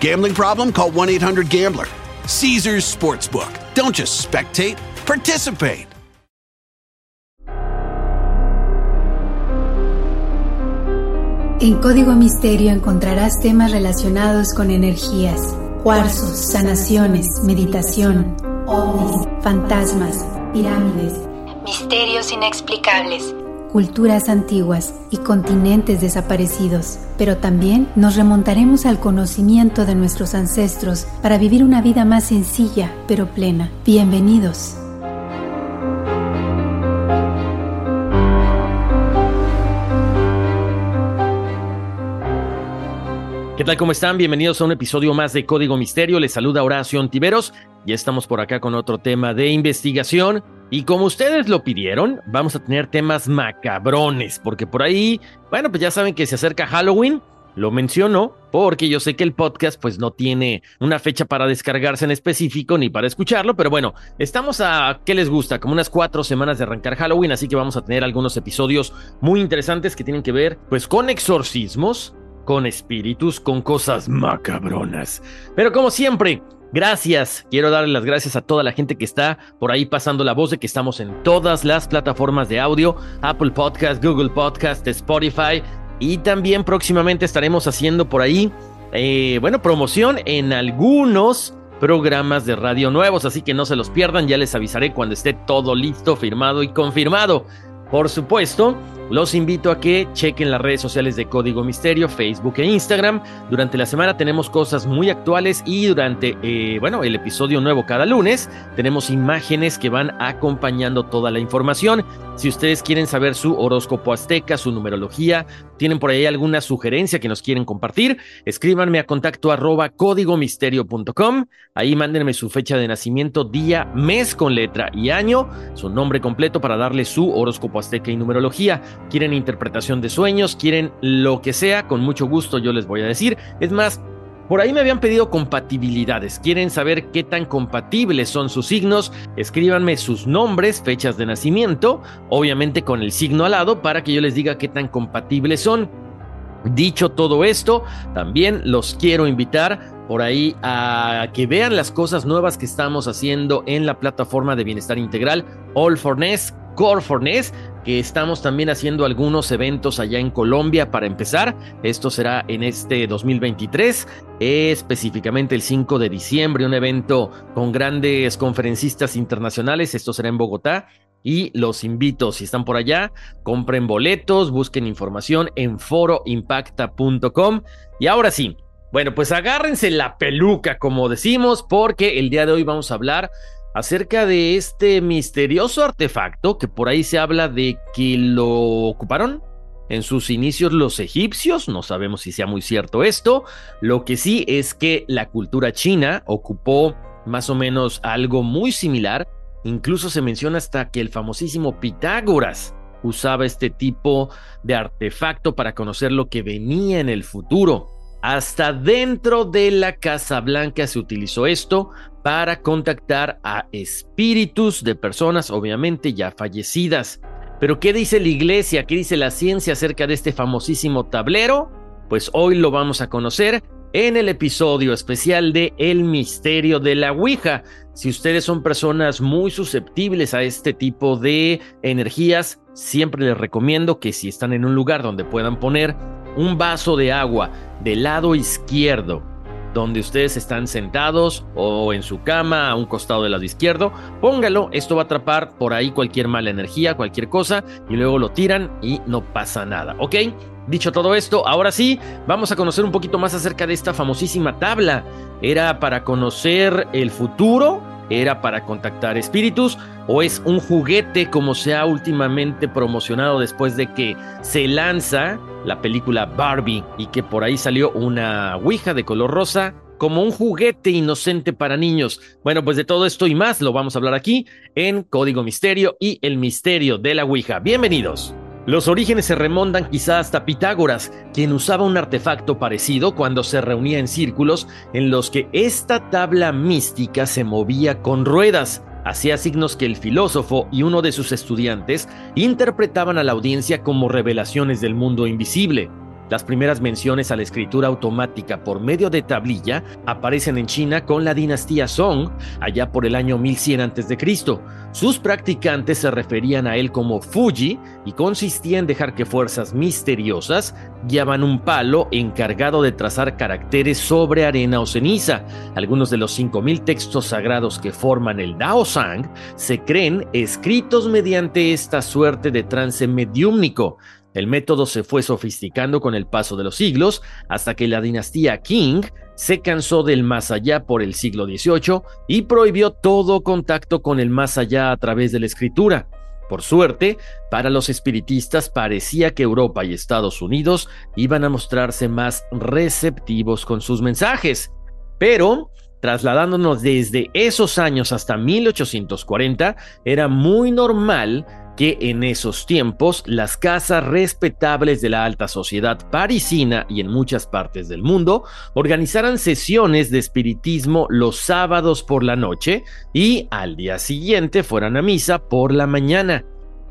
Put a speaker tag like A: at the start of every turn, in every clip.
A: Gambling problem? Call 1 800 Gambler. Caesars Sportsbook. Don't just spectate, participate.
B: En Código Misterio encontrarás temas relacionados con energías, cuarzos, sanaciones, meditación, ovnis, fantasmas, pirámides, misterios inexplicables, culturas antiguas y continentes desaparecidos. Pero también nos remontaremos al conocimiento de nuestros ancestros para vivir una vida más sencilla pero plena. Bienvenidos.
C: ¿Qué tal? ¿Cómo están? Bienvenidos a un episodio más de Código Misterio. Les saluda Horacio Antiveros. Ya estamos por acá con otro tema de investigación. Y como ustedes lo pidieron, vamos a tener temas macabrones, porque por ahí, bueno, pues ya saben que se acerca Halloween. Lo menciono porque yo sé que el podcast pues no tiene una fecha para descargarse en específico ni para escucharlo, pero bueno, estamos a, ¿qué les gusta? Como unas cuatro semanas de arrancar Halloween, así que vamos a tener algunos episodios muy interesantes que tienen que ver pues con exorcismos, con espíritus, con cosas macabronas. Pero como siempre, Gracias, quiero darle las gracias a toda la gente que está por ahí pasando la voz de que estamos en todas las plataformas de audio, Apple Podcast, Google Podcast, Spotify. Y también próximamente estaremos haciendo por ahí, eh, bueno, promoción en algunos programas de radio nuevos, así que no se los pierdan, ya les avisaré cuando esté todo listo, firmado y confirmado. Por supuesto, los invito a que chequen las redes sociales de Código Misterio, Facebook e Instagram. Durante la semana tenemos cosas muy actuales y durante, eh, bueno, el episodio nuevo cada lunes tenemos imágenes que van acompañando toda la información. Si ustedes quieren saber su horóscopo azteca, su numerología, tienen por ahí alguna sugerencia que nos quieren compartir, escríbanme a contacto arroba códigomisterio.com. Ahí mándenme su fecha de nacimiento, día, mes con letra y año, su nombre completo para darle su horóscopo azteca y numerología quieren interpretación de sueños, quieren lo que sea, con mucho gusto yo les voy a decir. Es más, por ahí me habían pedido compatibilidades. ¿Quieren saber qué tan compatibles son sus signos? Escríbanme sus nombres, fechas de nacimiento, obviamente con el signo al lado, para que yo les diga qué tan compatibles son. Dicho todo esto, también los quiero invitar por ahí a que vean las cosas nuevas que estamos haciendo en la plataforma de bienestar integral All for Ness, Core for Ness, que estamos también haciendo algunos eventos allá en Colombia para empezar. Esto será en este 2023, específicamente el 5 de diciembre, un evento con grandes conferencistas internacionales. Esto será en Bogotá. Y los invito, si están por allá, compren boletos, busquen información en foroimpacta.com. Y ahora sí, bueno, pues agárrense la peluca, como decimos, porque el día de hoy vamos a hablar acerca de este misterioso artefacto que por ahí se habla de que lo ocuparon en sus inicios los egipcios, no sabemos si sea muy cierto esto, lo que sí es que la cultura china ocupó más o menos algo muy similar, incluso se menciona hasta que el famosísimo Pitágoras usaba este tipo de artefacto para conocer lo que venía en el futuro. Hasta dentro de la Casa Blanca se utilizó esto para contactar a espíritus de personas obviamente ya fallecidas. Pero ¿qué dice la iglesia? ¿Qué dice la ciencia acerca de este famosísimo tablero? Pues hoy lo vamos a conocer en el episodio especial de El misterio de la Ouija. Si ustedes son personas muy susceptibles a este tipo de energías, siempre les recomiendo que si están en un lugar donde puedan poner un vaso de agua del lado izquierdo donde ustedes están sentados o en su cama a un costado del lado izquierdo. Póngalo, esto va a atrapar por ahí cualquier mala energía, cualquier cosa, y luego lo tiran y no pasa nada, ¿ok? Dicho todo esto, ahora sí, vamos a conocer un poquito más acerca de esta famosísima tabla. ¿Era para conocer el futuro? ¿Era para contactar espíritus? ¿O es un juguete como se ha últimamente promocionado después de que se lanza la película Barbie y que por ahí salió una Ouija de color rosa como un juguete inocente para niños. Bueno, pues de todo esto y más lo vamos a hablar aquí en Código Misterio y el misterio de la Ouija. Bienvenidos. Los orígenes se remontan quizá hasta Pitágoras, quien usaba un artefacto parecido cuando se reunía en círculos en los que esta tabla mística se movía con ruedas. Hacía signos que el filósofo y uno de sus estudiantes interpretaban a la audiencia como revelaciones del mundo invisible. Las primeras menciones a la escritura automática por medio de tablilla aparecen en China con la dinastía Song, allá por el año 1100 a.C. Sus practicantes se referían a él como Fuji y consistía en dejar que fuerzas misteriosas guiaban un palo encargado de trazar caracteres sobre arena o ceniza. Algunos de los 5.000 textos sagrados que forman el Dao Sang se creen escritos mediante esta suerte de trance mediúmnico. El método se fue sofisticando con el paso de los siglos hasta que la dinastía Qing se cansó del más allá por el siglo XVIII y prohibió todo contacto con el más allá a través de la escritura. Por suerte, para los espiritistas parecía que Europa y Estados Unidos iban a mostrarse más receptivos con sus mensajes. Pero, trasladándonos desde esos años hasta 1840, era muy normal que en esos tiempos las casas respetables de la alta sociedad parisina y en muchas partes del mundo organizaran sesiones de espiritismo los sábados por la noche y al día siguiente fueran a misa por la mañana.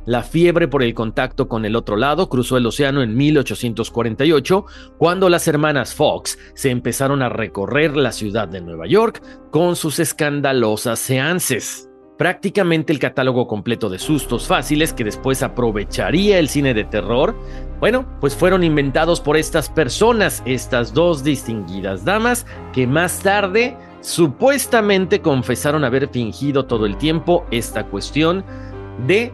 C: La fiebre por el contacto con el otro lado cruzó el océano en 1848, cuando las hermanas Fox se empezaron a recorrer la ciudad de Nueva York con sus escandalosas seances prácticamente el catálogo completo de sustos fáciles que después aprovecharía el cine de terror, bueno, pues fueron inventados por estas personas, estas dos distinguidas damas, que más tarde supuestamente confesaron haber fingido todo el tiempo esta cuestión de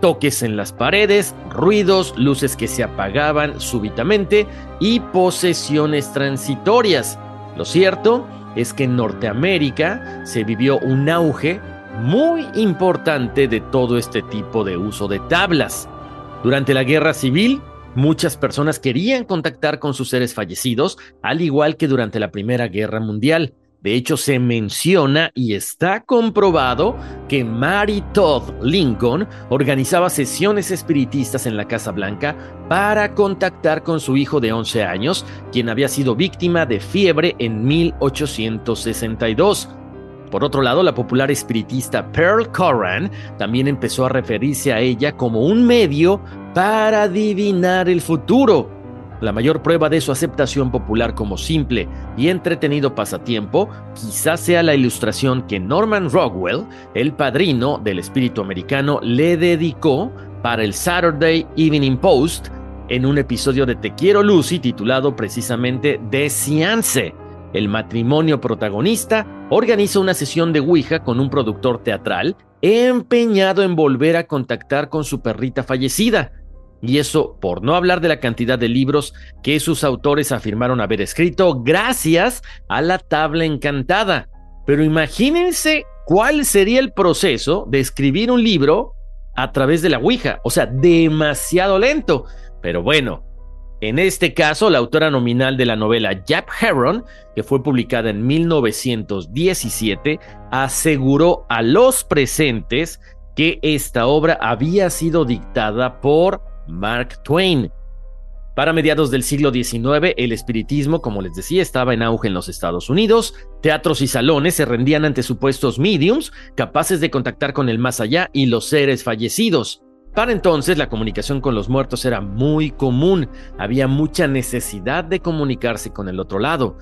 C: toques en las paredes, ruidos, luces que se apagaban súbitamente y posesiones transitorias. Lo cierto es que en Norteamérica se vivió un auge muy importante de todo este tipo de uso de tablas. Durante la guerra civil, muchas personas querían contactar con sus seres fallecidos, al igual que durante la Primera Guerra Mundial. De hecho, se menciona y está comprobado que Mary Todd Lincoln organizaba sesiones espiritistas en la Casa Blanca para contactar con su hijo de 11 años, quien había sido víctima de fiebre en 1862. Por otro lado, la popular espiritista Pearl Corran también empezó a referirse a ella como un medio para adivinar el futuro. La mayor prueba de su aceptación popular como simple y entretenido pasatiempo quizás sea la ilustración que Norman Rockwell, el padrino del espíritu americano, le dedicó para el Saturday Evening Post en un episodio de Te quiero Lucy titulado precisamente De Science. El matrimonio protagonista organiza una sesión de Ouija con un productor teatral empeñado en volver a contactar con su perrita fallecida. Y eso por no hablar de la cantidad de libros que sus autores afirmaron haber escrito gracias a la tabla encantada. Pero imagínense cuál sería el proceso de escribir un libro a través de la Ouija. O sea, demasiado lento. Pero bueno, en este caso, la autora nominal de la novela Jap Heron, que fue publicada en 1917, aseguró a los presentes que esta obra había sido dictada por Mark Twain. Para mediados del siglo XIX, el espiritismo, como les decía, estaba en auge en los Estados Unidos. Teatros y salones se rendían ante supuestos mediums capaces de contactar con el más allá y los seres fallecidos. Para entonces la comunicación con los muertos era muy común, había mucha necesidad de comunicarse con el otro lado.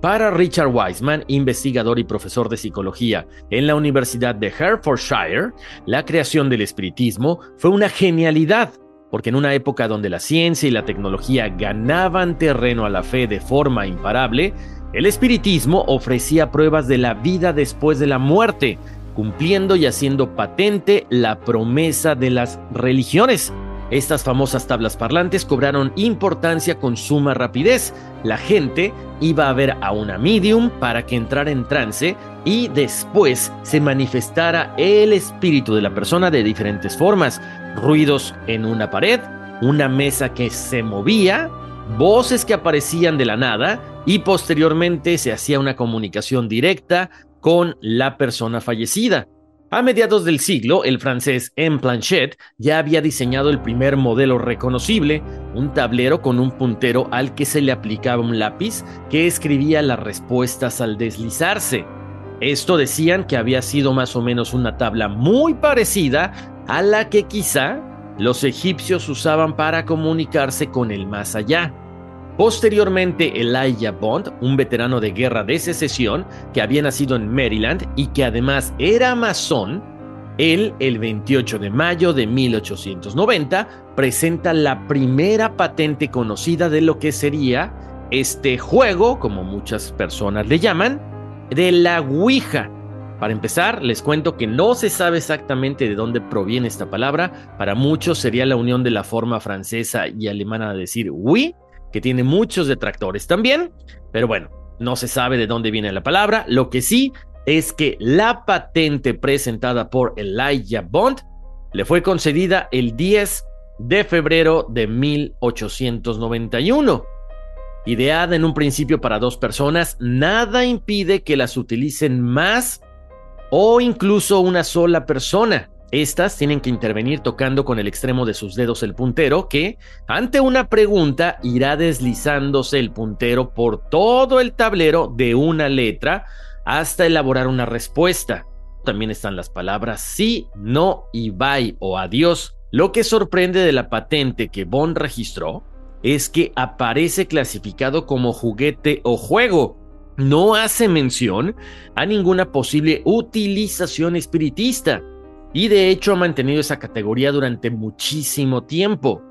C: Para Richard Wiseman, investigador y profesor de psicología en la Universidad de Hertfordshire, la creación del espiritismo fue una genialidad, porque en una época donde la ciencia y la tecnología ganaban terreno a la fe de forma imparable, El espiritismo ofrecía pruebas de la vida después de la muerte, cumpliendo y haciendo patente la promesa de las religiones. Estas famosas tablas parlantes cobraron importancia con suma rapidez. La gente iba a ver a una medium para que entrara en trance y después se manifestara el espíritu de la persona de diferentes formas. Ruidos en una pared, una mesa que se movía, voces que aparecían de la nada y posteriormente se hacía una comunicación directa con la persona fallecida. A mediados del siglo, el francés M. Planchet ya había diseñado el primer modelo reconocible, un tablero con un puntero al que se le aplicaba un lápiz que escribía las respuestas al deslizarse. Esto decían que había sido más o menos una tabla muy parecida a la que quizá los egipcios usaban para comunicarse con el más allá. Posteriormente, Elijah Bond, un veterano de guerra de secesión que había nacido en Maryland y que además era masón, él, el 28 de mayo de 1890, presenta la primera patente conocida de lo que sería este juego, como muchas personas le llaman, de la Ouija. Para empezar, les cuento que no se sabe exactamente de dónde proviene esta palabra. Para muchos sería la unión de la forma francesa y alemana de decir oui que tiene muchos detractores también, pero bueno, no se sabe de dónde viene la palabra. Lo que sí es que la patente presentada por Elijah Bond le fue concedida el 10 de febrero de 1891. Ideada en un principio para dos personas, nada impide que las utilicen más o incluso una sola persona. Estas tienen que intervenir tocando con el extremo de sus dedos el puntero, que ante una pregunta irá deslizándose el puntero por todo el tablero de una letra hasta elaborar una respuesta. También están las palabras sí, no y bye o adiós. Lo que sorprende de la patente que Bond registró es que aparece clasificado como juguete o juego. No hace mención a ninguna posible utilización espiritista y de hecho ha mantenido esa categoría durante muchísimo tiempo.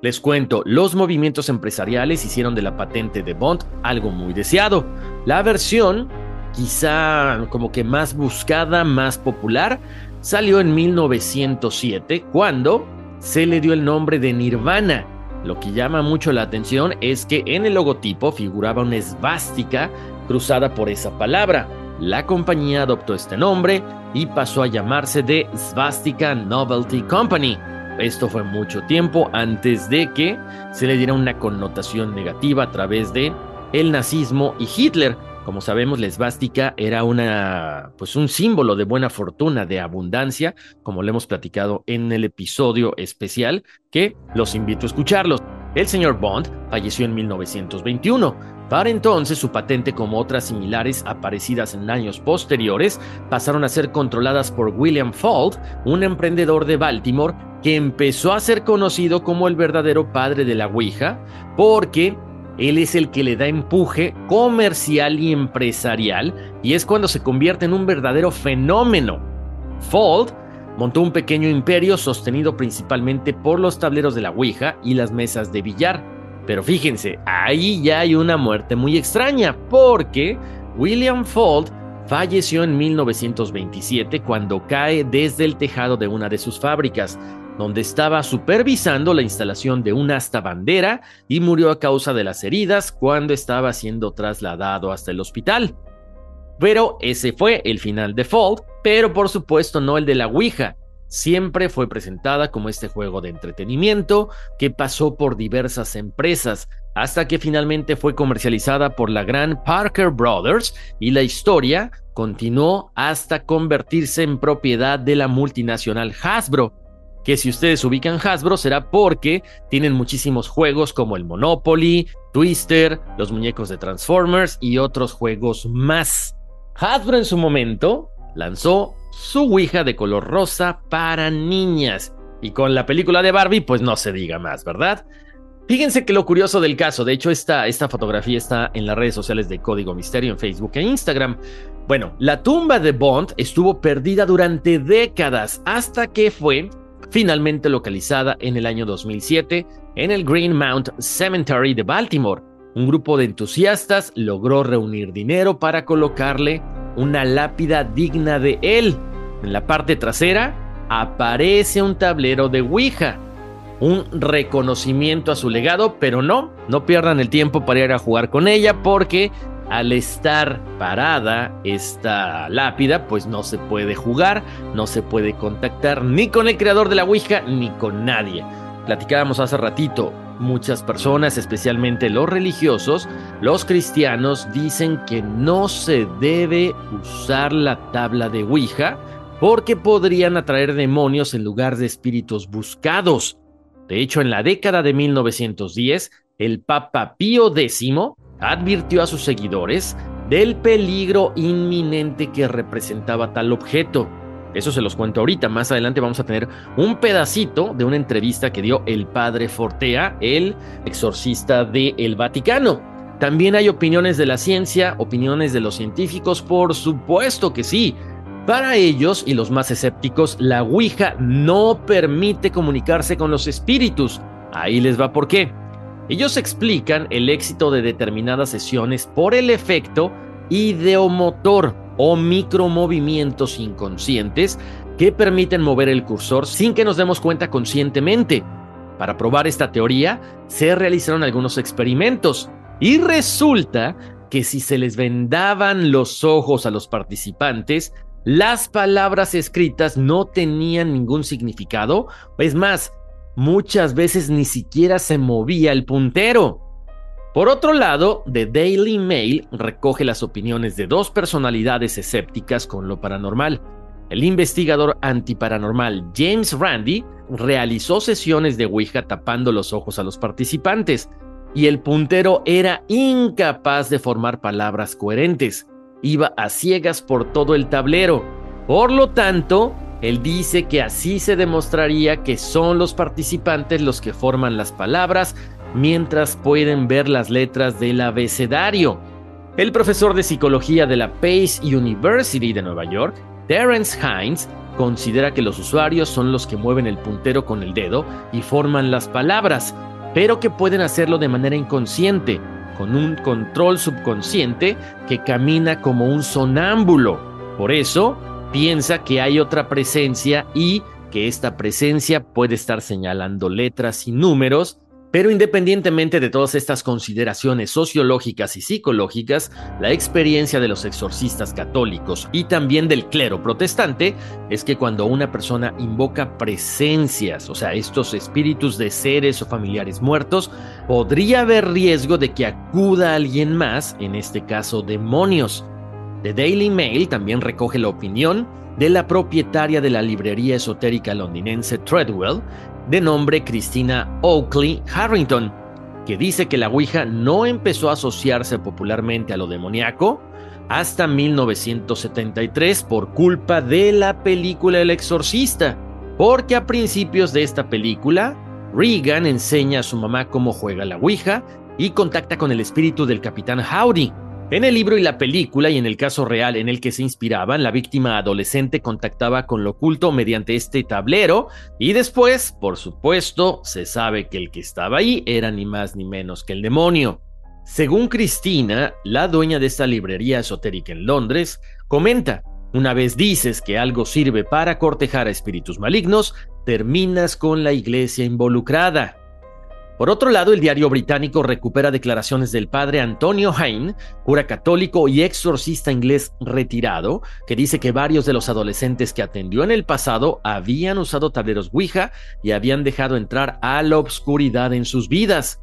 C: Les cuento, los movimientos empresariales hicieron de la patente de Bond algo muy deseado. La versión, quizá como que más buscada, más popular, salió en 1907 cuando se le dio el nombre de Nirvana. Lo que llama mucho la atención es que en el logotipo figuraba una esvástica cruzada por esa palabra. La compañía adoptó este nombre y pasó a llamarse The Svastika Novelty Company. Esto fue mucho tiempo antes de que se le diera una connotación negativa a través de el nazismo y Hitler. Como sabemos, la esvástica era una, pues un símbolo de buena fortuna, de abundancia, como le hemos platicado en el episodio especial, que los invito a escucharlos. El señor Bond falleció en 1921 para entonces, su patente, como otras similares aparecidas en años posteriores, pasaron a ser controladas por William Fault, un emprendedor de Baltimore que empezó a ser conocido como el verdadero padre de la Ouija, porque él es el que le da empuje comercial y empresarial, y es cuando se convierte en un verdadero fenómeno. Fault montó un pequeño imperio sostenido principalmente por los tableros de la Ouija y las mesas de billar pero fíjense, ahí ya hay una muerte muy extraña, porque William Fault falleció en 1927 cuando cae desde el tejado de una de sus fábricas, donde estaba supervisando la instalación de una asta bandera y murió a causa de las heridas cuando estaba siendo trasladado hasta el hospital. Pero ese fue el final de Fault, pero por supuesto no el de la Ouija, Siempre fue presentada como este juego de entretenimiento que pasó por diversas empresas hasta que finalmente fue comercializada por la gran Parker Brothers y la historia continuó hasta convertirse en propiedad de la multinacional Hasbro, que si ustedes ubican Hasbro será porque tienen muchísimos juegos como el Monopoly, Twister, los muñecos de Transformers y otros juegos más. Hasbro en su momento lanzó su Ouija de color rosa para niñas. Y con la película de Barbie, pues no se diga más, ¿verdad? Fíjense que lo curioso del caso, de hecho esta, esta fotografía está en las redes sociales de Código Misterio en Facebook e Instagram. Bueno, la tumba de Bond estuvo perdida durante décadas hasta que fue finalmente localizada en el año 2007 en el Green Mount Cemetery de Baltimore un grupo de entusiastas logró reunir dinero para colocarle una lápida digna de él. En la parte trasera aparece un tablero de Ouija, un reconocimiento a su legado, pero no, no pierdan el tiempo para ir a jugar con ella porque al estar parada esta lápida, pues no se puede jugar, no se puede contactar ni con el creador de la Ouija ni con nadie. Platicábamos hace ratito, muchas personas, especialmente los religiosos, los cristianos, dicen que no se debe usar la tabla de Ouija porque podrían atraer demonios en lugar de espíritus buscados. De hecho, en la década de 1910, el Papa Pío X advirtió a sus seguidores del peligro inminente que representaba tal objeto. Eso se los cuento ahorita. Más adelante vamos a tener un pedacito de una entrevista que dio el padre Fortea, el exorcista del el Vaticano. También hay opiniones de la ciencia, opiniones de los científicos, por supuesto que sí. Para ellos y los más escépticos, la Ouija no permite comunicarse con los espíritus. Ahí les va por qué. Ellos explican el éxito de determinadas sesiones por el efecto ideomotor o micromovimientos inconscientes que permiten mover el cursor sin que nos demos cuenta conscientemente. Para probar esta teoría, se realizaron algunos experimentos y resulta que si se les vendaban los ojos a los participantes, las palabras escritas no tenían ningún significado, es más, muchas veces ni siquiera se movía el puntero. Por otro lado, The Daily Mail recoge las opiniones de dos personalidades escépticas con lo paranormal. El investigador antiparanormal James Randi realizó sesiones de Ouija tapando los ojos a los participantes, y el puntero era incapaz de formar palabras coherentes. Iba a ciegas por todo el tablero. Por lo tanto, él dice que así se demostraría que son los participantes los que forman las palabras mientras pueden ver las letras del abecedario. El profesor de psicología de la Pace University de Nueva York, Terence Hines, considera que los usuarios son los que mueven el puntero con el dedo y forman las palabras, pero que pueden hacerlo de manera inconsciente, con un control subconsciente que camina como un sonámbulo. Por eso, piensa que hay otra presencia y que esta presencia puede estar señalando letras y números, pero independientemente de todas estas consideraciones sociológicas y psicológicas, la experiencia de los exorcistas católicos y también del clero protestante es que cuando una persona invoca presencias, o sea, estos espíritus de seres o familiares muertos, podría haber riesgo de que acuda alguien más, en este caso demonios. The Daily Mail también recoge la opinión de la propietaria de la librería esotérica londinense Treadwell, de nombre Christina Oakley Harrington, que dice que la Ouija no empezó a asociarse popularmente a lo demoníaco hasta 1973 por culpa de la película El Exorcista, porque a principios de esta película, Regan enseña a su mamá cómo juega la Ouija y contacta con el espíritu del capitán Howdy, en el libro y la película, y en el caso real en el que se inspiraban, la víctima adolescente contactaba con lo oculto mediante este tablero, y después, por supuesto, se sabe que el que estaba ahí era ni más ni menos que el demonio. Según Cristina, la dueña de esta librería esotérica en Londres, comenta, una vez dices que algo sirve para cortejar a espíritus malignos, terminas con la iglesia involucrada. Por otro lado, el diario británico recupera declaraciones del padre Antonio Hain, cura católico y exorcista inglés retirado, que dice que varios de los adolescentes que atendió en el pasado habían usado tableros Ouija y habían dejado entrar a la obscuridad en sus vidas.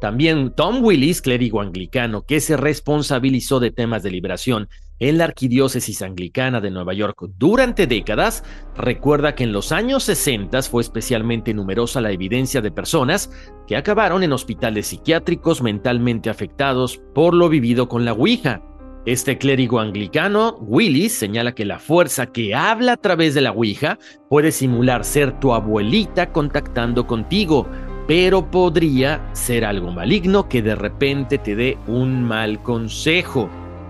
C: También Tom Willis, clérigo anglicano que se responsabilizó de temas de liberación en la Arquidiócesis Anglicana de Nueva York durante décadas, recuerda que en los años 60 fue especialmente numerosa la evidencia de personas que acabaron en hospitales psiquiátricos mentalmente afectados por lo vivido con la Ouija. Este clérigo anglicano, Willis, señala que la fuerza que habla a través de la Ouija puede simular ser tu abuelita contactando contigo, pero podría ser algo maligno que de repente te dé un mal consejo.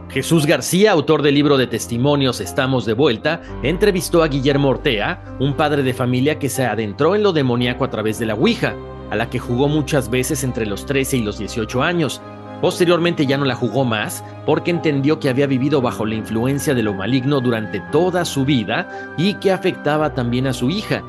C: Jesús García, autor del libro de testimonios Estamos de vuelta, entrevistó a Guillermo Ortea, un padre de familia que se adentró en lo demoníaco a través de la Ouija. a la que jugó muchas veces entre los 13 y los 18 años. Posteriormente ya no la jugó más porque entendió que había vivido bajo la influencia de lo maligno durante toda su vida y que afectaba también a su hija.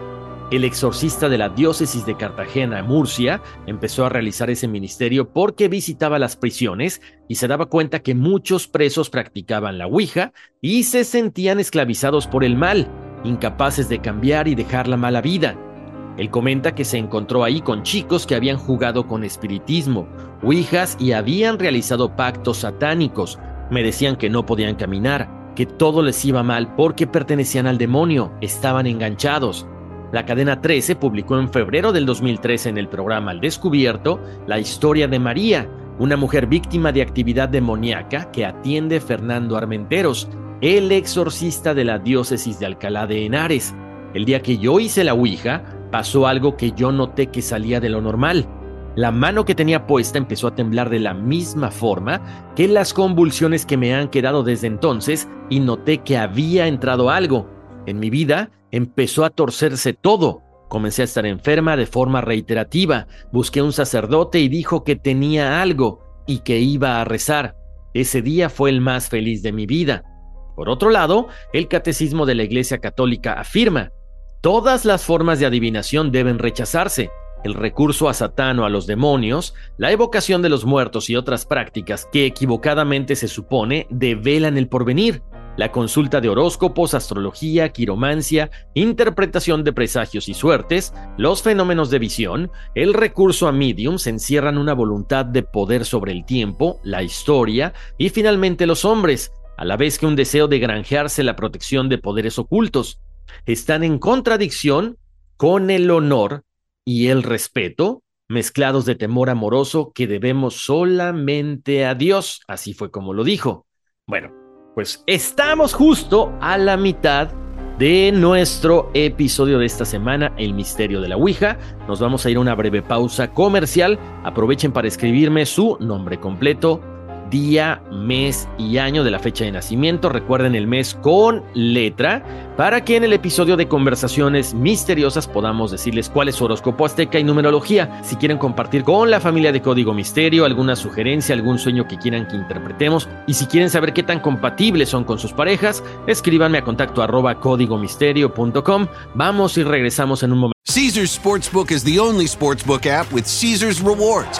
C: El exorcista de la diócesis de Cartagena, Murcia, empezó a realizar ese ministerio porque visitaba las prisiones y se daba cuenta que muchos presos practicaban la Ouija y se sentían esclavizados por el mal, incapaces de cambiar y dejar la mala vida. Él comenta que se encontró ahí con chicos que habían jugado con espiritismo, ouijas y habían realizado pactos satánicos. Me decían que no podían caminar, que todo les iba mal porque pertenecían al demonio, estaban enganchados. La cadena 13 publicó en febrero del 2013 en el programa Al Descubierto la historia de María, una mujer víctima de actividad demoníaca que atiende Fernando Armenteros, el exorcista de la diócesis de Alcalá de Henares. El día que yo hice la Ouija, pasó algo que yo noté que salía de lo normal. La mano que tenía puesta empezó a temblar de la misma forma que las convulsiones que me han quedado desde entonces y noté que había entrado algo. En mi vida empezó a torcerse todo. Comencé a estar enferma de forma reiterativa. Busqué un sacerdote y dijo que tenía algo y que iba a rezar. Ese día fue el más feliz de mi vida. Por otro lado, el catecismo de la Iglesia Católica afirma Todas las formas de adivinación deben rechazarse. El recurso a Satán o a los demonios, la evocación de los muertos y otras prácticas que equivocadamente se supone develan el porvenir. La consulta de horóscopos, astrología, quiromancia, interpretación de presagios y suertes, los fenómenos de visión, el recurso a mediums encierran una voluntad de poder sobre el tiempo, la historia y finalmente los hombres, a la vez que un deseo de granjearse la protección de poderes ocultos están en contradicción con el honor y el respeto, mezclados de temor amoroso que debemos solamente a Dios. Así fue como lo dijo. Bueno, pues estamos justo a la mitad de nuestro episodio de esta semana, El Misterio de la Ouija. Nos vamos a ir a una breve pausa comercial. Aprovechen para escribirme su nombre completo, día, mes y año de la fecha de nacimiento. Recuerden el mes con letra para que en el episodio de conversaciones misteriosas podamos decirles cuál es su horóscopo azteca y numerología. Si quieren compartir con la familia de Código Misterio alguna sugerencia, algún sueño que quieran que interpretemos y si quieren saber qué tan compatibles son con sus parejas, escríbanme a contacto arroba códigomisterio.com. Vamos y regresamos en un momento.
A: Caesar's Sportsbook is the only sportsbook app with Caesar's Rewards.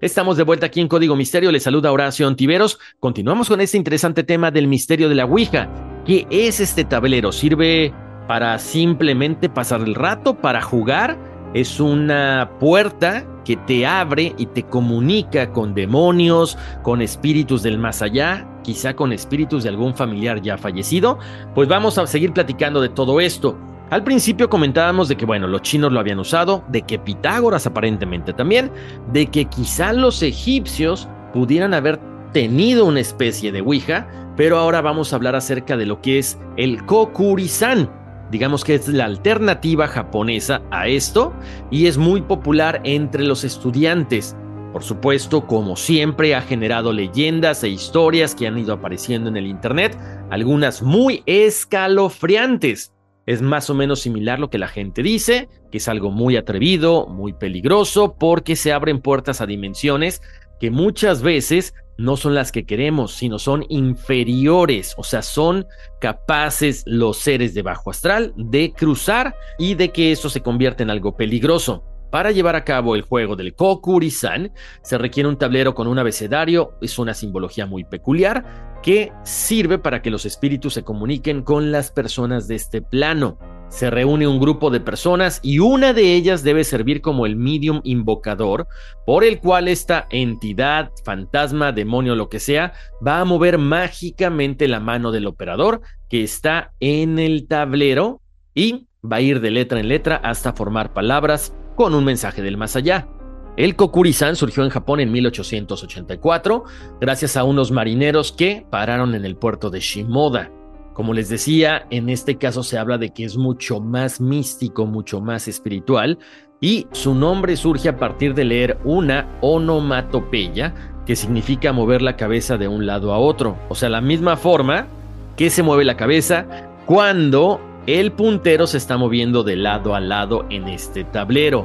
C: Estamos de vuelta aquí en Código Misterio. Les saluda Horacio Antiveros. Continuamos con este interesante tema del misterio de la Ouija. ¿Qué es este tablero? ¿Sirve para simplemente pasar el rato, para jugar? Es una puerta que te abre y te comunica con demonios, con espíritus del más allá, quizá con espíritus de algún familiar ya fallecido. Pues vamos a seguir platicando de todo esto. Al principio comentábamos de que, bueno, los chinos lo habían usado, de que Pitágoras aparentemente también, de que quizá los egipcios pudieran haber tenido una especie de Ouija, pero ahora vamos a hablar acerca de lo que es el Kokurizan. Digamos que es la alternativa japonesa a esto y es muy popular entre los estudiantes. Por supuesto, como siempre, ha generado leyendas e historias que han ido apareciendo en el Internet, algunas muy escalofriantes es más o menos similar lo que la gente dice, que es algo muy atrevido, muy peligroso, porque se abren puertas a dimensiones que muchas veces no son las que queremos, sino son inferiores, o sea, son capaces los seres de bajo astral de cruzar y de que eso se convierta en algo peligroso. Para llevar a cabo el juego del Kokuri-san se requiere un tablero con un abecedario, es una simbología muy peculiar que sirve para que los espíritus se comuniquen con las personas de este plano. Se reúne un grupo de personas y una de ellas debe servir como el medium invocador, por el cual esta entidad, fantasma, demonio, lo que sea, va a mover mágicamente la mano del operador que está en el tablero y va a ir de letra en letra hasta formar palabras con un mensaje del más allá. El Kokurizan surgió en Japón en 1884 gracias a unos marineros que pararon en el puerto de Shimoda. Como les decía, en este caso se habla de que es mucho más místico, mucho más espiritual, y su nombre surge a partir de leer una onomatopeya, que significa mover la cabeza de un lado a otro, o sea, la misma forma que se mueve la cabeza cuando el puntero se está moviendo de lado a lado en este tablero.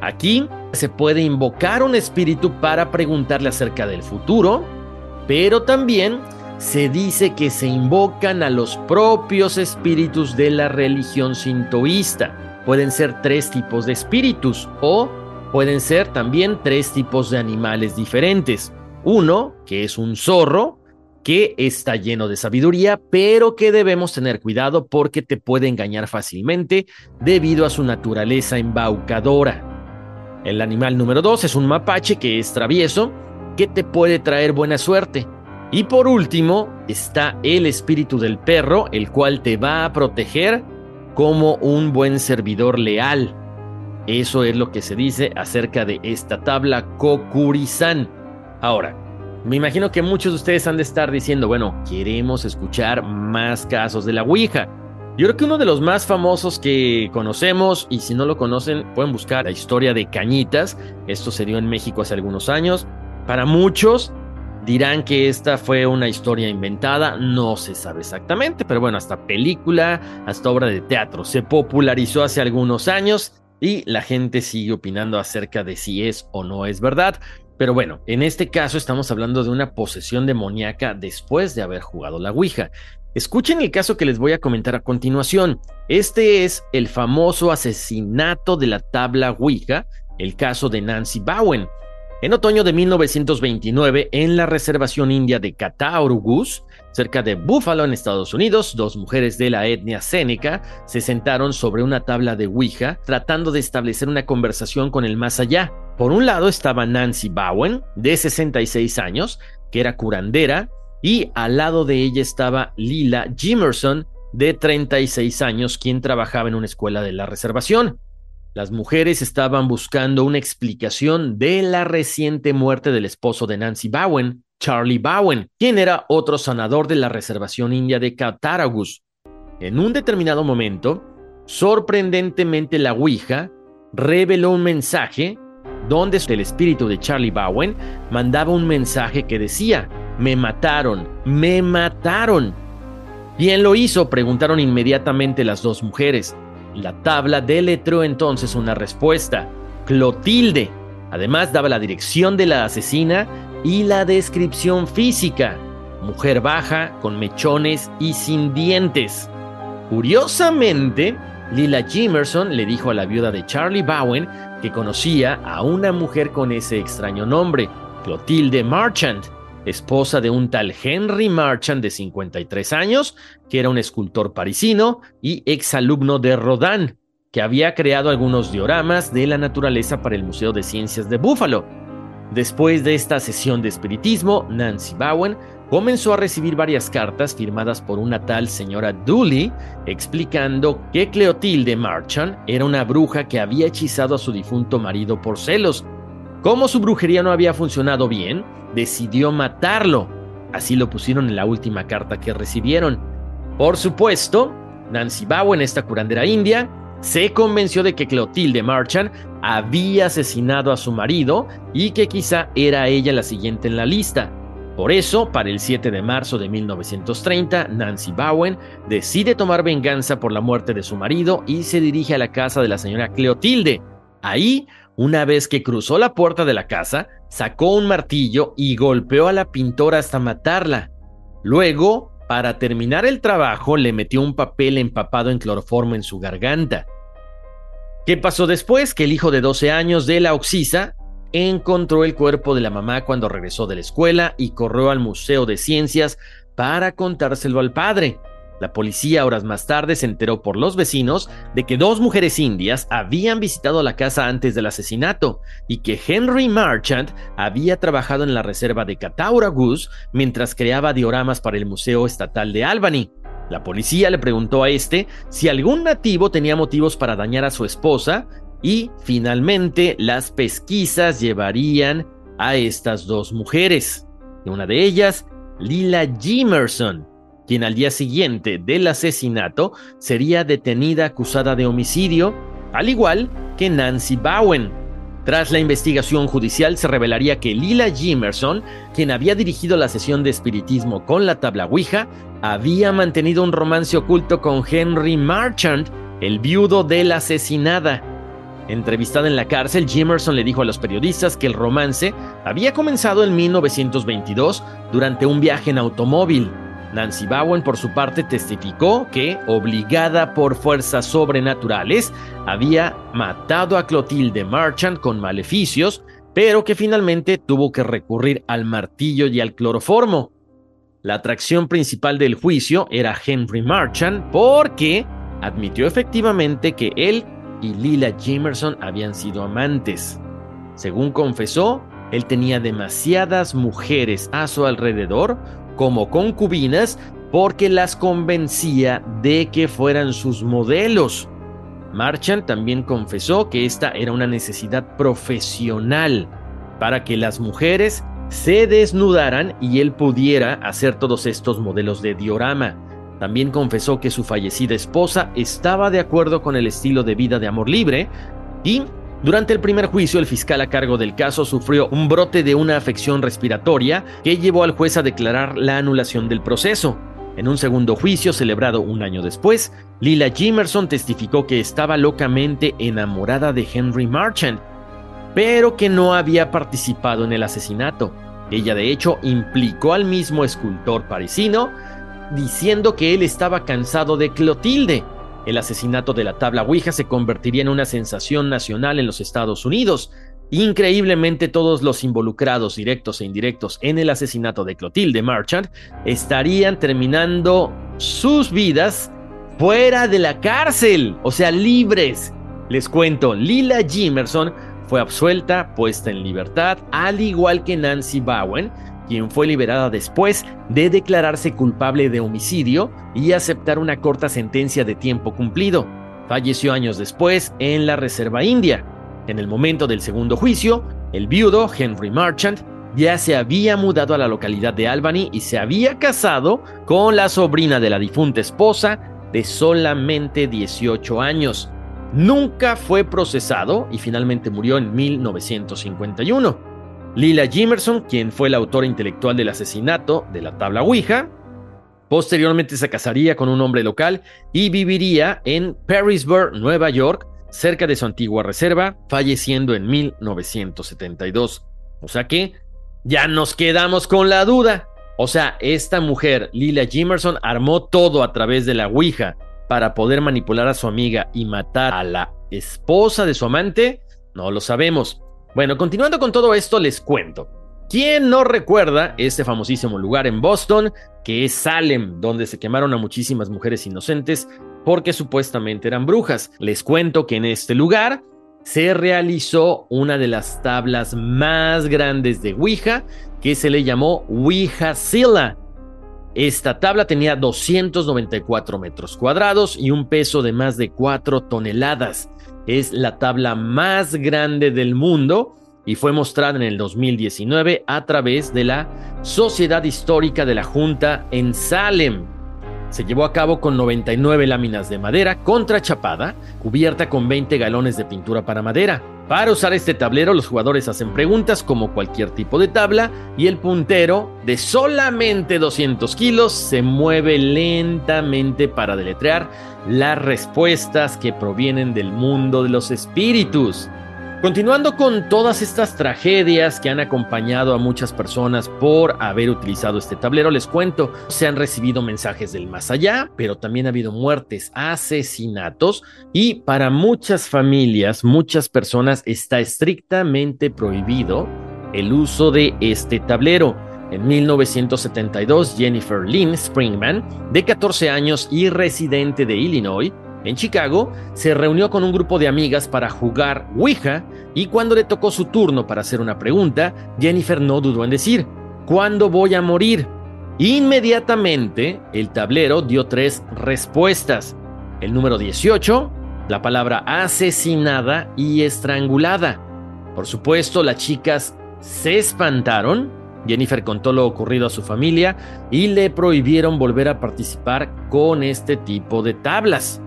C: Aquí se puede invocar un espíritu para preguntarle acerca del futuro, pero también se dice que se invocan a los propios espíritus de la religión sintoísta. Pueden ser tres tipos de espíritus o pueden ser también tres tipos de animales diferentes. Uno, que es un zorro, que está lleno de sabiduría, pero que debemos tener cuidado porque te puede engañar fácilmente debido a su naturaleza embaucadora. El animal número dos es un mapache que es travieso, que te puede traer buena suerte. Y por último está el espíritu del perro, el cual te va a proteger como un buen servidor leal. Eso es lo que se dice acerca de esta tabla Kokurizan. Ahora, me imagino que muchos de ustedes han de estar diciendo, bueno, queremos escuchar más casos de la Ouija. Yo creo que uno de los más famosos que conocemos, y si no lo conocen, pueden buscar la historia de Cañitas. Esto se dio en México hace algunos años. Para muchos, Dirán que esta fue una historia inventada, no se sabe exactamente, pero bueno, hasta película, hasta obra de teatro. Se popularizó hace algunos años y la gente sigue opinando acerca de si es o no es verdad. Pero bueno, en este caso estamos hablando de una posesión demoníaca después de haber jugado la Ouija. Escuchen el caso que les voy a comentar a continuación. Este es el famoso asesinato de la tabla Ouija, el caso de Nancy Bowen. En otoño de 1929, en la reservación india de Cataurugus, cerca de Buffalo en Estados Unidos, dos mujeres de la etnia Seneca se sentaron sobre una tabla de Ouija tratando de establecer una conversación con el más allá. Por un lado estaba Nancy Bowen, de 66 años, que era curandera, y al lado de ella estaba Lila Jimerson, de 36 años, quien trabajaba en una escuela de la reservación. Las mujeres estaban buscando una explicación de la reciente muerte del esposo de Nancy Bowen, Charlie Bowen, quien era otro sanador de la reservación india de Cataragus. En un determinado momento, sorprendentemente la Ouija reveló un mensaje donde el espíritu de Charlie Bowen mandaba un mensaje que decía, me mataron, me mataron. ¿Quién lo hizo? Preguntaron inmediatamente las dos mujeres. La tabla deletró entonces una respuesta, Clotilde. Además daba la dirección de la asesina y la descripción física, mujer baja, con mechones y sin dientes. Curiosamente, Lila Jimerson le dijo a la viuda de Charlie Bowen que conocía a una mujer con ese extraño nombre, Clotilde Marchand, esposa de un tal Henry Marchand de 53 años, que era un escultor parisino y exalumno de Rodin, que había creado algunos dioramas de la naturaleza para el Museo de Ciencias de Buffalo. Después de esta sesión de espiritismo, Nancy Bowen comenzó a recibir varias cartas firmadas por una tal señora Dooley explicando que Cleotilde Marchand era una bruja que había hechizado a su difunto marido por celos. Como su brujería no había funcionado bien, decidió matarlo. Así lo pusieron en la última carta que recibieron. Por supuesto, Nancy Bowen, esta curandera india, se convenció de que Clotilde Marchand había asesinado a su marido y que quizá era ella la siguiente en la lista. Por eso, para el 7 de marzo de 1930, Nancy Bowen decide tomar venganza por la muerte de su marido y se dirige a la casa de la señora Clotilde. Ahí una vez que cruzó la puerta de la casa, sacó un martillo y golpeó a la pintora hasta matarla. Luego, para terminar el trabajo, le metió un papel empapado en cloroformo en su garganta. ¿Qué pasó después? Que el hijo de 12 años de la Oxisa encontró el cuerpo de la mamá cuando regresó de la escuela y corrió al Museo de Ciencias para contárselo al padre. La policía horas más tarde se enteró por los vecinos de que dos mujeres indias habían visitado la casa antes del asesinato y que Henry Marchand había trabajado en la reserva de Cataura Goose mientras creaba dioramas para el Museo Estatal de Albany. La policía le preguntó a este si algún nativo tenía motivos para dañar a su esposa y finalmente las pesquisas llevarían a estas dos mujeres. Una de ellas, Lila Jimerson, quien al día siguiente del asesinato sería detenida acusada de homicidio, al igual que Nancy Bowen. Tras la investigación judicial se revelaría que Lila Jimerson, quien había dirigido la sesión de espiritismo con la tabla Ouija, había mantenido un romance oculto con Henry Marchand, el viudo de la asesinada. Entrevistada en la cárcel, Jimerson le dijo a los periodistas que el romance había comenzado en 1922 durante un viaje en automóvil. Nancy Bowen, por su parte, testificó que, obligada por fuerzas sobrenaturales, había matado a Clotilde Marchand con maleficios, pero que finalmente tuvo que recurrir al martillo y al cloroformo. La atracción principal del juicio era Henry Marchand porque admitió efectivamente que él y Lila Jamerson habían sido amantes. Según confesó, él tenía demasiadas mujeres a su alrededor como concubinas porque las convencía de que fueran sus modelos. Marchand también confesó que esta era una necesidad profesional para que las mujeres se desnudaran y él pudiera hacer todos estos modelos de diorama. También confesó que su fallecida esposa estaba de acuerdo con el estilo de vida de amor libre y durante el primer juicio, el fiscal a cargo del caso sufrió un brote de una afección respiratoria que llevó al juez a declarar la anulación del proceso. En un segundo juicio celebrado un año después, Lila Jimerson testificó que estaba locamente enamorada de Henry Marchand, pero que no había participado en el asesinato. Ella de hecho implicó al mismo escultor parisino, diciendo que él estaba cansado de Clotilde, el asesinato de la tabla Ouija se convertiría en una sensación nacional en los Estados Unidos. Increíblemente todos los involucrados directos e indirectos en el asesinato de Clotilde Marchand estarían terminando sus vidas fuera de la cárcel, o sea, libres. Les cuento, Lila Jimerson fue absuelta, puesta en libertad, al igual que Nancy Bowen, quien fue liberada después de declararse culpable de homicidio y aceptar una corta sentencia de tiempo cumplido. Falleció años después en la Reserva India. En el momento del segundo juicio, el viudo, Henry Marchand, ya se había mudado a la localidad de Albany y se había casado con la sobrina de la difunta esposa de solamente 18 años. Nunca fue procesado y finalmente murió en 1951. Lila Jimerson, quien fue la autora intelectual del asesinato de la tabla Ouija, posteriormente se casaría con un hombre local y viviría en Perrysburg, Nueva York, cerca de su antigua reserva, falleciendo en 1972. O sea que ya nos quedamos con la duda. O sea, esta mujer, Lila Jimerson, armó todo a través de la Ouija para poder manipular a su amiga y matar a la esposa de su amante. No lo sabemos. Bueno, continuando con todo esto, les cuento. ¿Quién no recuerda este famosísimo lugar en Boston, que es Salem, donde se quemaron a muchísimas mujeres inocentes porque supuestamente eran brujas? Les cuento que en este lugar se realizó una de las tablas más grandes de Ouija, que se le llamó Ouija Silla. Esta tabla tenía 294 metros cuadrados y un peso de más de 4 toneladas. Es la tabla más grande del mundo y fue mostrada en el 2019 a través de la Sociedad Histórica de la Junta en Salem. Se llevó a cabo con 99 láminas de madera contrachapada, cubierta con 20 galones de pintura para madera. Para usar este tablero, los jugadores hacen preguntas como cualquier tipo de tabla y el puntero, de solamente 200 kilos, se mueve lentamente para deletrear las respuestas que provienen del mundo de los espíritus. Continuando con todas estas tragedias que han acompañado a muchas personas por haber utilizado este tablero, les cuento, se han recibido mensajes del más allá, pero también ha habido muertes, asesinatos y para muchas familias, muchas personas está estrictamente prohibido el uso de este tablero. En 1972, Jennifer Lynn Springman, de 14 años y residente de Illinois, en Chicago, se reunió con un grupo de amigas para jugar Ouija y cuando le tocó su turno para hacer una pregunta, Jennifer no dudó en decir, ¿cuándo voy a morir? Inmediatamente, el tablero dio tres respuestas. El número 18, la palabra asesinada y estrangulada. Por supuesto, las chicas se espantaron. Jennifer contó lo ocurrido a su familia y le prohibieron volver a participar con este tipo de tablas.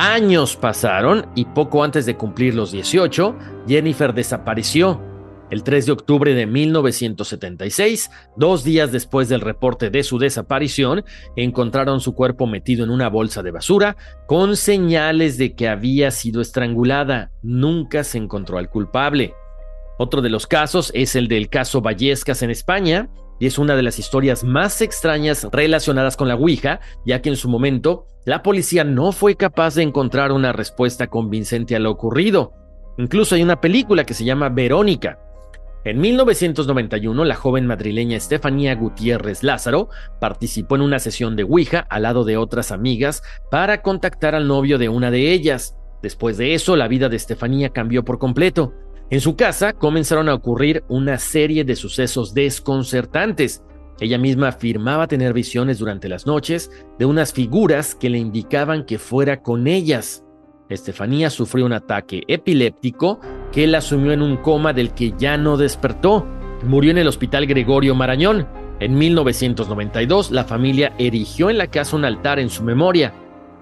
C: Años pasaron y poco antes de cumplir los 18, Jennifer desapareció. El 3 de octubre de 1976, dos días después del reporte de su desaparición, encontraron su cuerpo metido en una bolsa de basura con señales de que había sido estrangulada. Nunca se encontró al culpable. Otro de los casos es el del caso Vallescas en España, y es una de las historias más extrañas relacionadas con la Ouija, ya que en su momento la policía no fue capaz de encontrar una respuesta convincente a lo ocurrido. Incluso hay una película que se llama Verónica, en 1991, la joven madrileña Estefanía Gutiérrez Lázaro participó en una sesión de Ouija al lado de otras amigas para contactar al novio de una de ellas. Después de eso, la vida de Estefanía cambió por completo. En su casa comenzaron a ocurrir una serie de sucesos desconcertantes. Ella misma afirmaba tener visiones durante las noches de unas figuras que le indicaban que fuera con ellas. Estefanía sufrió un ataque epiléptico que la sumió en un coma del que ya no despertó. Murió en el Hospital Gregorio Marañón. En 1992, la familia erigió en la casa un altar en su memoria.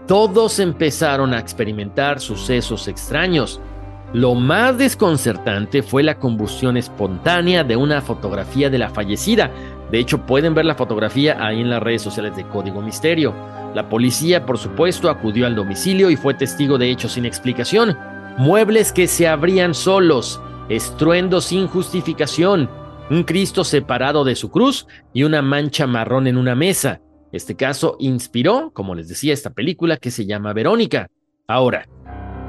C: Todos empezaron a experimentar sucesos extraños. Lo más desconcertante fue la combustión espontánea de una fotografía de la fallecida. De hecho, pueden ver la fotografía ahí en las redes sociales de Código Misterio. La policía, por supuesto, acudió al domicilio y fue testigo de hechos sin explicación. Muebles que se abrían solos, estruendo sin justificación, un Cristo separado de su cruz y una mancha marrón en una mesa. Este caso inspiró, como les decía, esta película que se llama Verónica. Ahora,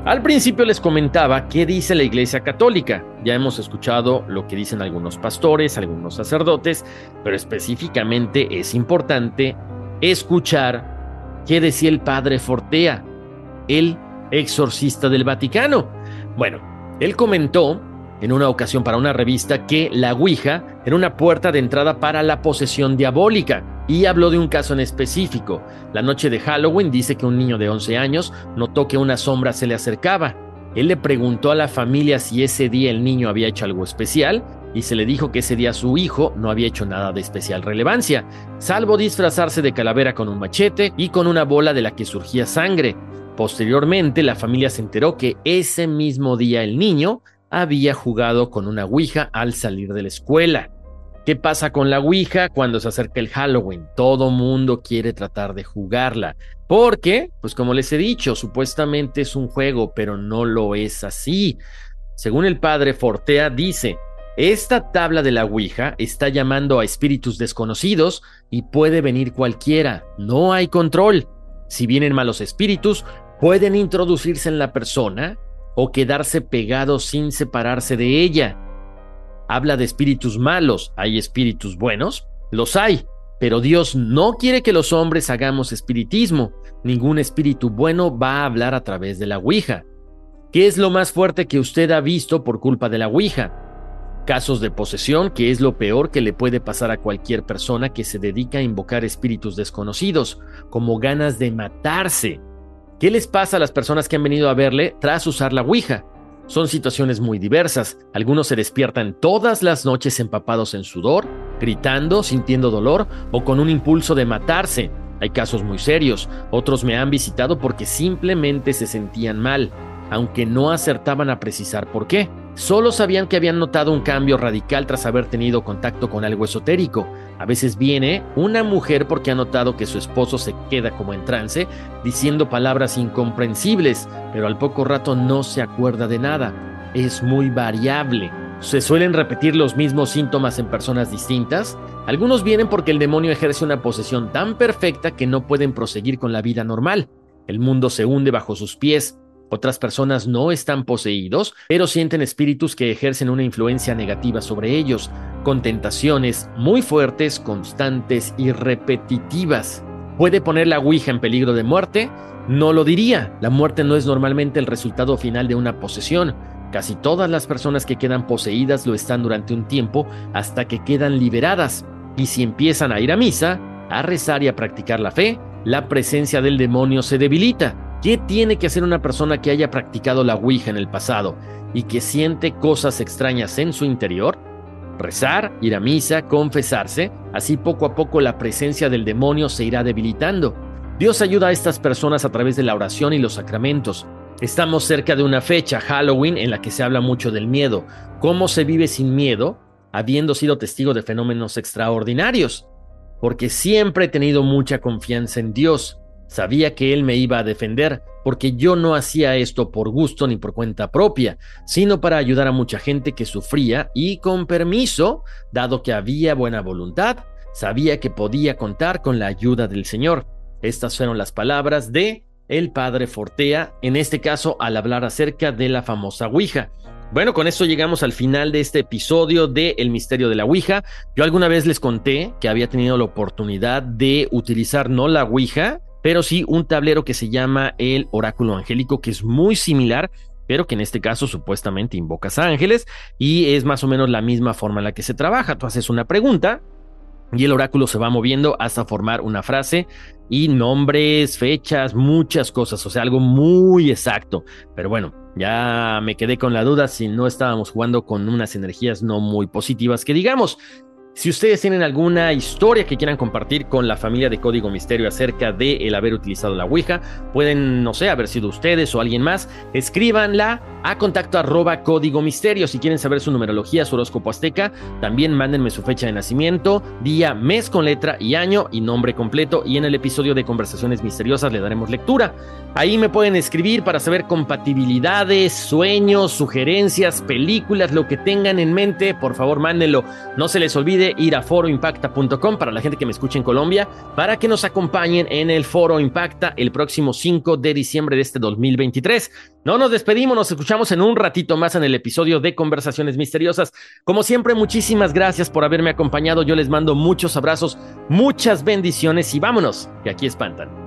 C: al principio les comentaba qué dice la Iglesia Católica. Ya hemos escuchado lo que dicen algunos pastores, algunos sacerdotes, pero específicamente es importante escuchar ¿Qué decía el padre Fortea, el exorcista del Vaticano? Bueno, él comentó en una ocasión para una revista que la Ouija era una puerta de entrada para la posesión diabólica y habló de un caso en específico. La noche de Halloween dice que un niño de 11 años notó que una sombra se le acercaba. Él le preguntó a la familia si ese día el niño había hecho algo especial y se le dijo que ese día su hijo no había hecho nada de especial relevancia, salvo disfrazarse de calavera con un machete y con una bola de la que surgía sangre. Posteriormente, la familia se enteró que ese mismo día el niño había jugado con una Ouija al salir de la escuela. ¿Qué pasa con la Ouija cuando se acerca el Halloween? Todo mundo quiere tratar de jugarla. Porque, pues como les he dicho, supuestamente es un juego, pero no lo es así. Según el padre Fortea dice, esta tabla de la Ouija está llamando a espíritus desconocidos y puede venir cualquiera, no hay control. Si vienen malos espíritus, pueden introducirse en la persona o quedarse pegados sin separarse de ella. Habla de espíritus malos, ¿hay espíritus buenos? Los hay, pero Dios no quiere que los hombres hagamos espiritismo. Ningún espíritu bueno va a hablar a través de la Ouija. ¿Qué es lo más fuerte que usted ha visto por culpa de la Ouija? casos de posesión, que es lo peor que le puede pasar a cualquier persona que se dedica a invocar espíritus desconocidos, como ganas de matarse. ¿Qué les pasa a las personas que han venido a verle tras usar la Ouija? Son situaciones muy diversas. Algunos se despiertan todas las noches empapados en sudor, gritando, sintiendo dolor o con un impulso de matarse. Hay casos muy serios. Otros me han visitado porque simplemente se sentían mal, aunque no acertaban a precisar por qué. Solo sabían que habían notado un cambio radical tras haber tenido contacto con algo esotérico. A veces viene una mujer porque ha notado que su esposo se queda como en trance, diciendo palabras incomprensibles, pero al poco rato no se acuerda de nada. Es muy variable. Se suelen repetir los mismos síntomas en personas distintas. Algunos vienen porque el demonio ejerce una posesión tan perfecta que no pueden proseguir con la vida normal. El mundo se hunde bajo sus pies, otras personas no están poseídos, pero sienten espíritus que ejercen una influencia negativa sobre ellos, con tentaciones muy fuertes, constantes y repetitivas. ¿Puede poner la Ouija en peligro de muerte? No lo diría. La muerte no es normalmente el resultado final de una posesión. Casi todas las personas que quedan poseídas lo están durante un tiempo hasta que quedan liberadas. Y si empiezan a ir a misa, a rezar y a practicar la fe, la presencia del demonio se debilita ¿Qué tiene que hacer una persona que haya practicado la Ouija en el pasado y que siente cosas extrañas en su interior? Rezar, ir a misa, confesarse, así poco a poco la presencia del demonio se irá debilitando. Dios ayuda a estas personas a través de la oración y los sacramentos. Estamos cerca de una fecha, Halloween, en la que se habla mucho del miedo. ¿Cómo se vive sin miedo, habiendo sido testigo de fenómenos extraordinarios? Porque siempre he tenido mucha confianza en Dios. Sabía que Él me iba a defender, porque yo no hacía esto por gusto ni por cuenta propia, sino para ayudar a mucha gente que sufría y con permiso, dado que había buena voluntad, sabía que podía contar con la ayuda del Señor. Estas fueron las palabras de el padre Fortea, en este caso al hablar acerca de la famosa Ouija. Bueno, con esto llegamos al final de este episodio de El misterio de la Ouija. Yo alguna vez les conté que había tenido la oportunidad de utilizar no la Ouija, pero sí un tablero que se llama el oráculo angélico, que es muy similar, pero que en este caso supuestamente invocas a ángeles y es más o menos la misma forma en la que se trabaja. Tú haces una pregunta y el oráculo se va moviendo hasta formar una frase y nombres, fechas, muchas cosas, o sea, algo muy exacto. Pero bueno, ya me quedé con la duda si no estábamos jugando con unas energías no muy positivas que digamos. Si ustedes tienen alguna historia que quieran compartir con la familia de Código Misterio acerca de el haber utilizado la Ouija, pueden, no sé, haber sido ustedes o alguien más, escríbanla a contacto arroba Código Misterio. Si quieren saber su numerología, su horóscopo azteca, también mándenme su fecha de nacimiento, día, mes con letra y año y nombre completo. Y en el episodio de Conversaciones Misteriosas le daremos lectura. Ahí me pueden escribir para saber compatibilidades, sueños, sugerencias, películas, lo que tengan en mente. Por favor, mándenlo. No se les olvide ir a foroimpacta.com para la gente que me escucha en Colombia, para que nos acompañen en el Foro Impacta el próximo 5 de diciembre de este 2023. No nos despedimos, nos escuchamos en un ratito más en el episodio de Conversaciones Misteriosas. Como siempre, muchísimas gracias por haberme acompañado. Yo les mando muchos abrazos, muchas bendiciones y vámonos, que aquí espantan.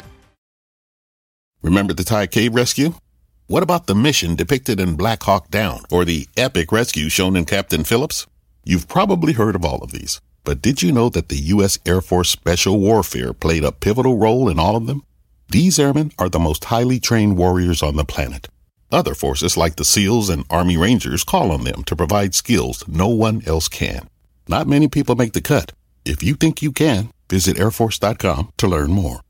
D: Remember the Thai cave rescue? What about the mission depicted in Black Hawk Down or the epic rescue shown in Captain Phillips? You've probably heard of all of these, but did you know that the U.S. Air Force Special Warfare played a pivotal role in all of them? These airmen are the most highly trained warriors on the planet. Other forces like the SEALs and Army Rangers call on them to provide skills no one else can. Not many people make the cut. If you think you can, visit airforce.com to learn more.